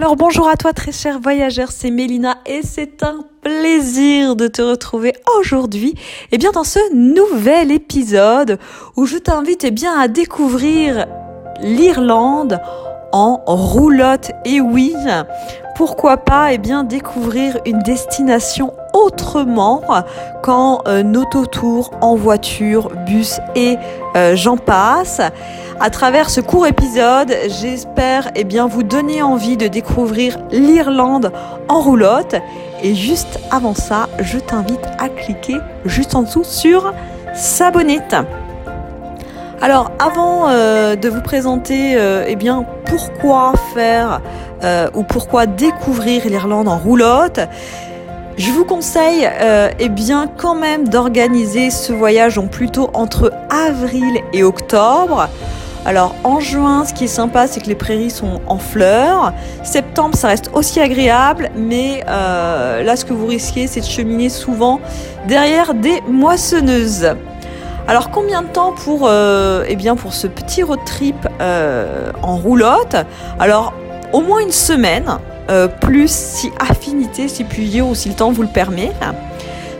Alors bonjour à toi très cher voyageur, c'est Mélina et c'est un plaisir de te retrouver aujourd'hui eh bien dans ce nouvel épisode où je t'invite eh bien à découvrir l'Irlande en roulotte. Et oui, pourquoi pas eh bien, découvrir une destination autrement qu'en euh, autotour, en voiture, bus et euh, j'en passe. À travers ce court épisode, j'espère et bien, vous donner envie de découvrir l'Irlande en roulotte. Et juste avant ça, je t'invite à cliquer juste en dessous sur s'abonner. Alors avant euh, de vous présenter euh, eh pourquoi faire euh, ou pourquoi découvrir l'Irlande en roulotte, je vous conseille eh bien quand même d'organiser ce voyage donc plutôt entre avril et octobre. Alors en juin, ce qui est sympa, c'est que les prairies sont en fleurs. Septembre, ça reste aussi agréable, mais là, ce que vous risquez, c'est de cheminer souvent derrière des moissonneuses. Alors combien de temps pour, euh, eh bien, pour ce petit road trip euh, en roulotte? Alors au moins une semaine, euh, plus si affinité, si dire, ou si le temps vous le permet.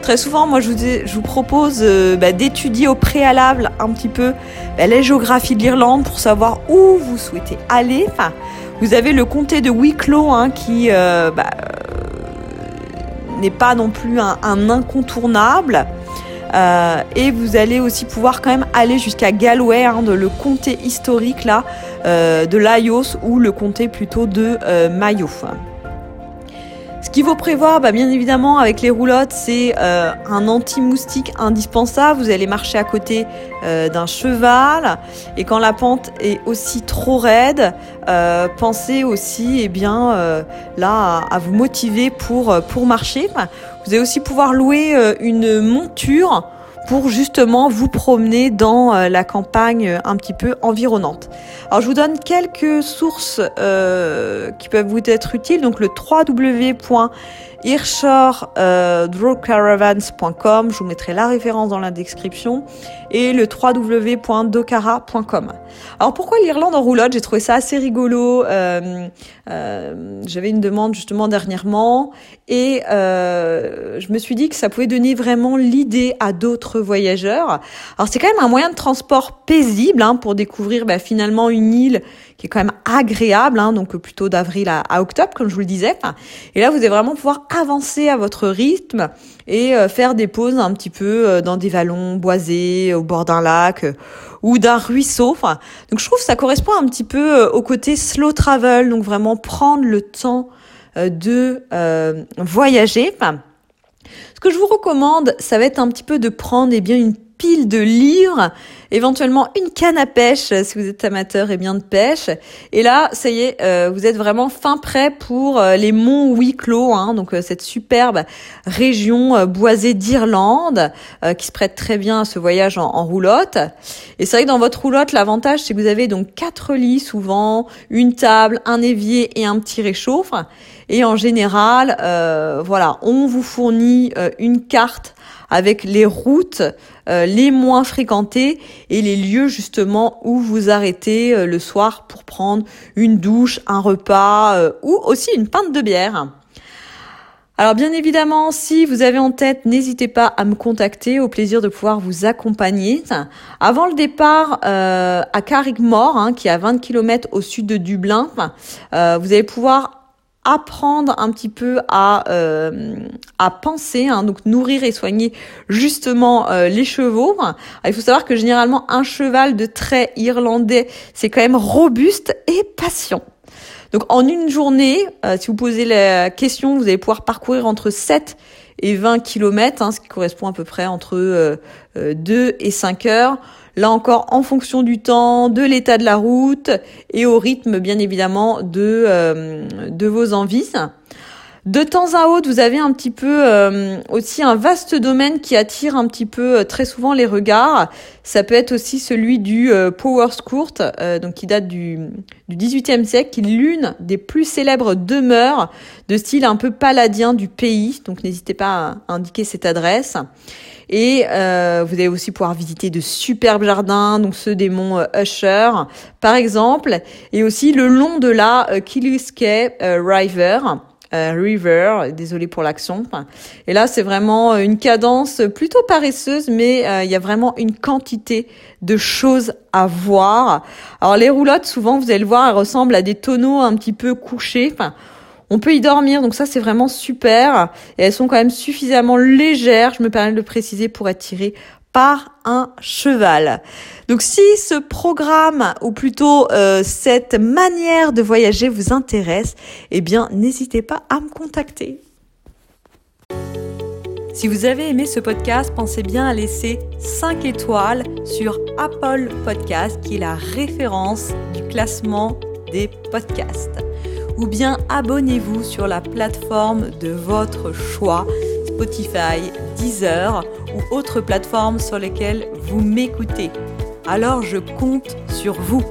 Très souvent, moi, je vous, propose bah, d'étudier au préalable un petit peu bah, la géographie de l'Irlande pour savoir où vous souhaitez aller. Vous avez le comté de Wicklow hein, qui bah, n'est pas non plus un incontournable. Euh, et vous allez aussi pouvoir quand même aller jusqu'à Galway, hein, le comté historique là, euh, de Laios ou le comté plutôt de euh, Mayo. Ce qu'il faut prévoir, bah, bien évidemment, avec les roulottes, c'est euh, un anti-moustique indispensable. Vous allez marcher à côté euh, d'un cheval. Et quand la pente est aussi trop raide, euh, pensez aussi, eh bien, là, à, vous motiver pour, pour marcher. Vous allez aussi pouvoir louer une monture pour justement vous promener dans euh, la campagne euh, un petit peu environnante. Alors je vous donne quelques sources euh, qui peuvent vous être utiles. Donc le www.irshore.drawcaravans.com, je vous mettrai la référence dans la description, et le www.dokara.com. Alors pourquoi l'Irlande en roulotte? J'ai trouvé ça assez rigolo. J'avais une demande justement dernièrement et je me suis dit que ça pouvait donner vraiment l'idée à d'autres voyageurs. Alors c'est quand même un moyen de transport paisible hein, pour découvrir bah, finalement une île qui est quand même agréable, hein, donc plutôt d'avril à, octobre comme je vous le disais. Et là vous allez vraiment pouvoir avancer à votre rythme et euh, faire des pauses un petit peu euh, dans des vallons boisés, au bord d'un lac euh, ou d'un ruisseau. donc je trouve que ça correspond un petit peu au côté slow travel, donc vraiment prendre le temps de voyager. Ce que je vous recommande, ça va être un petit peu de prendre eh bien une pile de livres, éventuellement une canne à pêche si vous êtes amateur et bien de pêche. Et là, ça y est, euh, vous êtes vraiment fin prêt pour euh, les monts Wicklow, hein, donc euh, cette superbe région boisée d'Irlande qui se prête très bien à ce voyage en, en roulotte. Et c'est vrai que dans votre roulotte, l'avantage c'est que vous avez donc quatre lits souvent, une table, un évier et un petit réchauffe. Et en général, voilà, on vous fournit une carte avec les routes euh, les moins fréquentées et les lieux justement où vous arrêtez euh, le soir pour prendre une douche, un repas euh, ou aussi une pinte de bière. Alors bien évidemment, si vous avez en tête, n'hésitez pas à me contacter, au plaisir de pouvoir vous accompagner. Avant le départ à Carrickmore, hein, qui est à 20 km au sud de Dublin, vous allez pouvoir apprendre un petit peu à, euh, à penser, hein, donc nourrir et soigner justement euh, les chevaux. il faut savoir que généralement un cheval de trait irlandais, c'est quand même robuste et patient. Donc en une journée, euh, si vous posez la question, vous allez pouvoir parcourir entre 7 et 20 km, hein, ce qui correspond à peu près entre 2 et 5 heures. Là encore, en fonction du temps, de l'état de la route et au rythme, bien évidemment, de, euh, de vos envies. De temps à autre, vous avez un petit peu euh, aussi un vaste domaine qui attire un petit peu euh, très souvent les regards. Ça peut être aussi celui du euh, Power Court, donc qui date du, du 18e siècle, qui est l'une des plus célèbres demeures de style un peu paladien du pays. Donc n'hésitez pas à indiquer cette adresse. Et vous allez aussi pouvoir visiter de superbes jardins, donc ceux des monts Usher, par exemple, et aussi le long de la Killiskey River. Euh, River, désolé pour l'accent. Et là, c'est vraiment une cadence plutôt paresseuse, mais euh, il y a vraiment une quantité de choses à voir. Alors les roulottes, souvent, vous allez le voir, elles ressemblent à des tonneaux un petit peu couchés. On peut y dormir, donc ça c'est vraiment super. Et elles sont quand même suffisamment légères, je me permets de le préciser, pour être tirées par un cheval. Donc si ce programme, ou plutôt euh, cette manière de voyager vous intéresse, eh bien n'hésitez pas à me contacter. Si vous avez aimé ce podcast, pensez bien à laisser 5 étoiles sur Apple Podcast, qui est la référence du classement des podcasts. Ou bien abonnez-vous sur la plateforme de votre choix Spotify, Deezer ou autres plateformes sur lesquelles vous m'écoutez. Alors je compte sur vous.